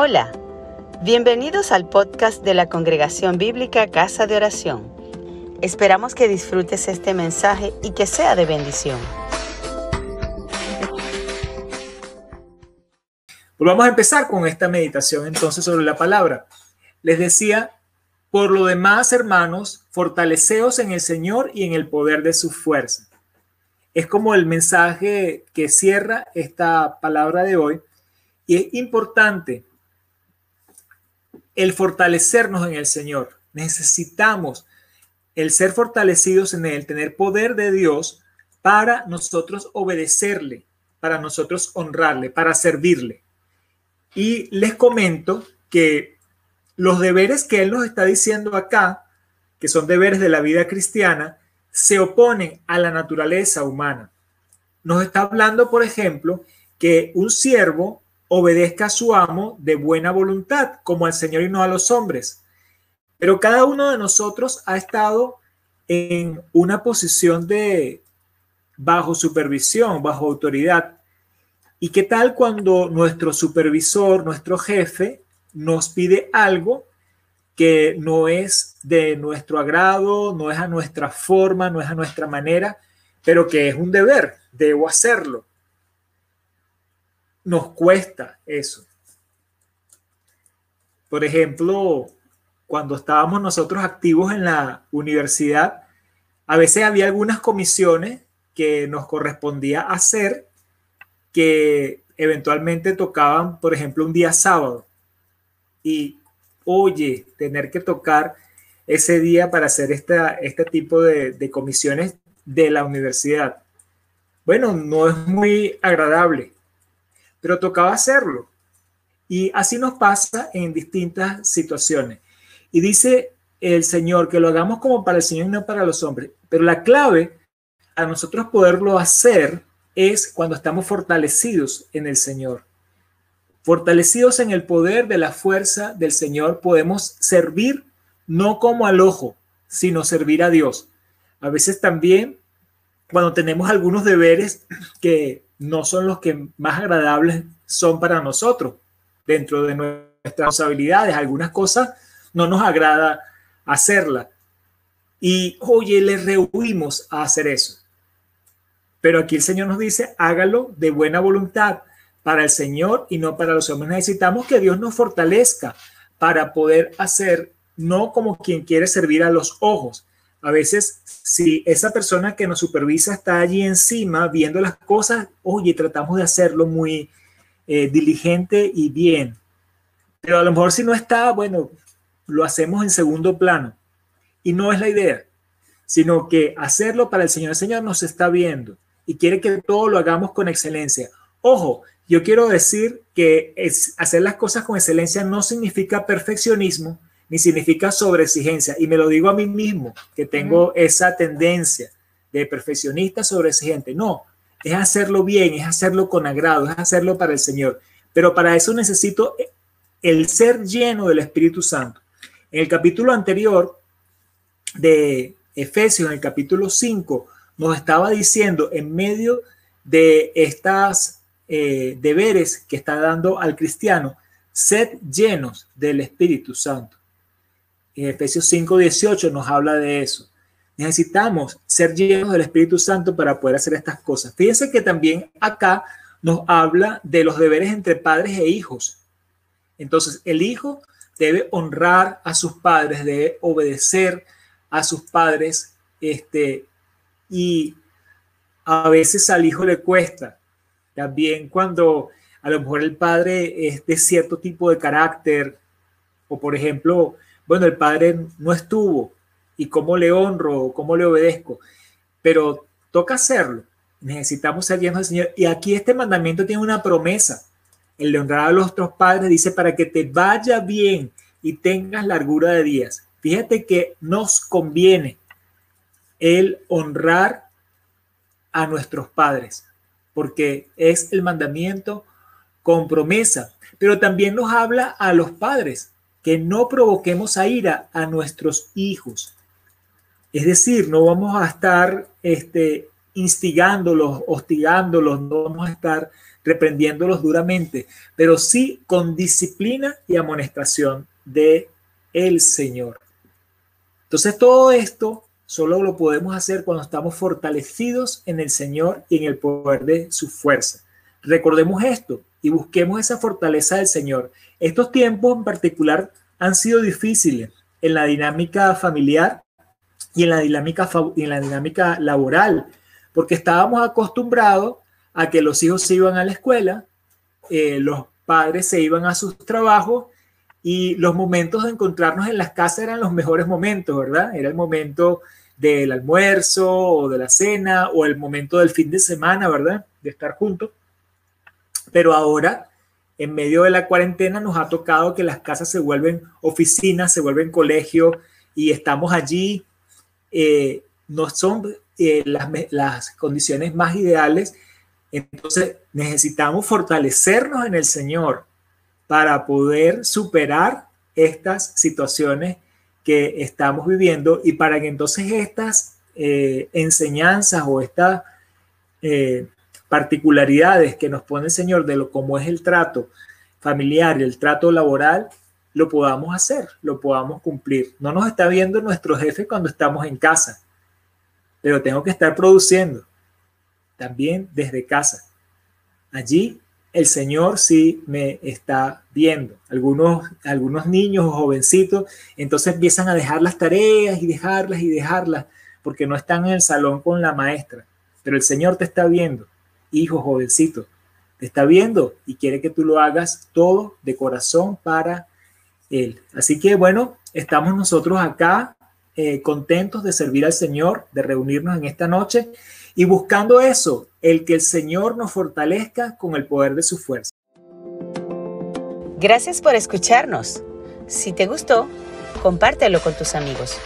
Hola, bienvenidos al podcast de la Congregación Bíblica Casa de Oración. Esperamos que disfrutes este mensaje y que sea de bendición. Pues vamos a empezar con esta meditación entonces sobre la palabra. Les decía, por lo demás, hermanos, fortaleceos en el Señor y en el poder de su fuerza. Es como el mensaje que cierra esta palabra de hoy. Y es importante el fortalecernos en el Señor. Necesitamos el ser fortalecidos en Él, tener poder de Dios para nosotros obedecerle, para nosotros honrarle, para servirle. Y les comento que los deberes que Él nos está diciendo acá, que son deberes de la vida cristiana, se oponen a la naturaleza humana. Nos está hablando, por ejemplo, que un siervo obedezca a su amo de buena voluntad, como al Señor y no a los hombres. Pero cada uno de nosotros ha estado en una posición de bajo supervisión, bajo autoridad. ¿Y qué tal cuando nuestro supervisor, nuestro jefe, nos pide algo que no es de nuestro agrado, no es a nuestra forma, no es a nuestra manera, pero que es un deber, debo hacerlo? Nos cuesta eso. Por ejemplo, cuando estábamos nosotros activos en la universidad, a veces había algunas comisiones que nos correspondía hacer que eventualmente tocaban, por ejemplo, un día sábado. Y, oye, tener que tocar ese día para hacer esta, este tipo de, de comisiones de la universidad. Bueno, no es muy agradable pero tocaba hacerlo. Y así nos pasa en distintas situaciones. Y dice el Señor que lo hagamos como para el Señor y no para los hombres. Pero la clave a nosotros poderlo hacer es cuando estamos fortalecidos en el Señor. Fortalecidos en el poder de la fuerza del Señor, podemos servir no como al ojo, sino servir a Dios. A veces también, cuando tenemos algunos deberes que no son los que más agradables son para nosotros dentro de nuestras responsabilidades. Algunas cosas no nos agrada hacerlas. Y oye, le rehuimos a hacer eso. Pero aquí el Señor nos dice, hágalo de buena voluntad para el Señor y no para los hombres. Necesitamos que Dios nos fortalezca para poder hacer no como quien quiere servir a los ojos, a veces, si esa persona que nos supervisa está allí encima viendo las cosas, oye, tratamos de hacerlo muy eh, diligente y bien. Pero a lo mejor si no está, bueno, lo hacemos en segundo plano. Y no es la idea, sino que hacerlo para el Señor. El Señor nos está viendo y quiere que todo lo hagamos con excelencia. Ojo, yo quiero decir que hacer las cosas con excelencia no significa perfeccionismo, ni significa sobreexigencia. Y me lo digo a mí mismo, que tengo esa tendencia de perfeccionista sobreexigente. No, es hacerlo bien, es hacerlo con agrado, es hacerlo para el Señor. Pero para eso necesito el ser lleno del Espíritu Santo. En el capítulo anterior de Efesios, en el capítulo 5, nos estaba diciendo en medio de estas eh, deberes que está dando al cristiano, sed llenos del Espíritu Santo. En Efesios 5:18 nos habla de eso. Necesitamos ser llenos del Espíritu Santo para poder hacer estas cosas. Fíjense que también acá nos habla de los deberes entre padres e hijos. Entonces, el hijo debe honrar a sus padres, debe obedecer a sus padres, este, y a veces al hijo le cuesta. También cuando a lo mejor el padre es de cierto tipo de carácter, o por ejemplo, bueno, el Padre no estuvo y cómo le honro, cómo le obedezco, pero toca hacerlo. Necesitamos ser llenos del Señor. Y aquí este mandamiento tiene una promesa. El de honrar a los otros padres dice para que te vaya bien y tengas largura de días. Fíjate que nos conviene el honrar a nuestros padres, porque es el mandamiento con promesa, pero también nos habla a los padres que no provoquemos a ira a nuestros hijos. Es decir, no vamos a estar este, instigándolos, hostigándolos, no vamos a estar reprendiéndolos duramente, pero sí con disciplina y amonestación de el Señor. Entonces todo esto solo lo podemos hacer cuando estamos fortalecidos en el Señor y en el poder de su fuerza. Recordemos esto y busquemos esa fortaleza del Señor. Estos tiempos en particular han sido difíciles en la dinámica familiar y en la dinámica, en la dinámica laboral, porque estábamos acostumbrados a que los hijos se iban a la escuela, eh, los padres se iban a sus trabajos y los momentos de encontrarnos en las casas eran los mejores momentos, ¿verdad? Era el momento del almuerzo o de la cena o el momento del fin de semana, ¿verdad? De estar juntos. Pero ahora, en medio de la cuarentena, nos ha tocado que las casas se vuelven oficinas, se vuelven colegios y estamos allí. Eh, no son eh, las, las condiciones más ideales. Entonces necesitamos fortalecernos en el Señor para poder superar estas situaciones que estamos viviendo y para que entonces estas eh, enseñanzas o estas particularidades que nos pone el Señor de lo cómo es el trato familiar y el trato laboral, lo podamos hacer, lo podamos cumplir. No nos está viendo nuestro jefe cuando estamos en casa, pero tengo que estar produciendo también desde casa. Allí el Señor sí me está viendo. Algunos, algunos niños o jovencitos entonces empiezan a dejar las tareas y dejarlas y dejarlas porque no están en el salón con la maestra, pero el Señor te está viendo hijo jovencito, te está viendo y quiere que tú lo hagas todo de corazón para Él. Así que bueno, estamos nosotros acá eh, contentos de servir al Señor, de reunirnos en esta noche y buscando eso, el que el Señor nos fortalezca con el poder de su fuerza. Gracias por escucharnos. Si te gustó, compártelo con tus amigos.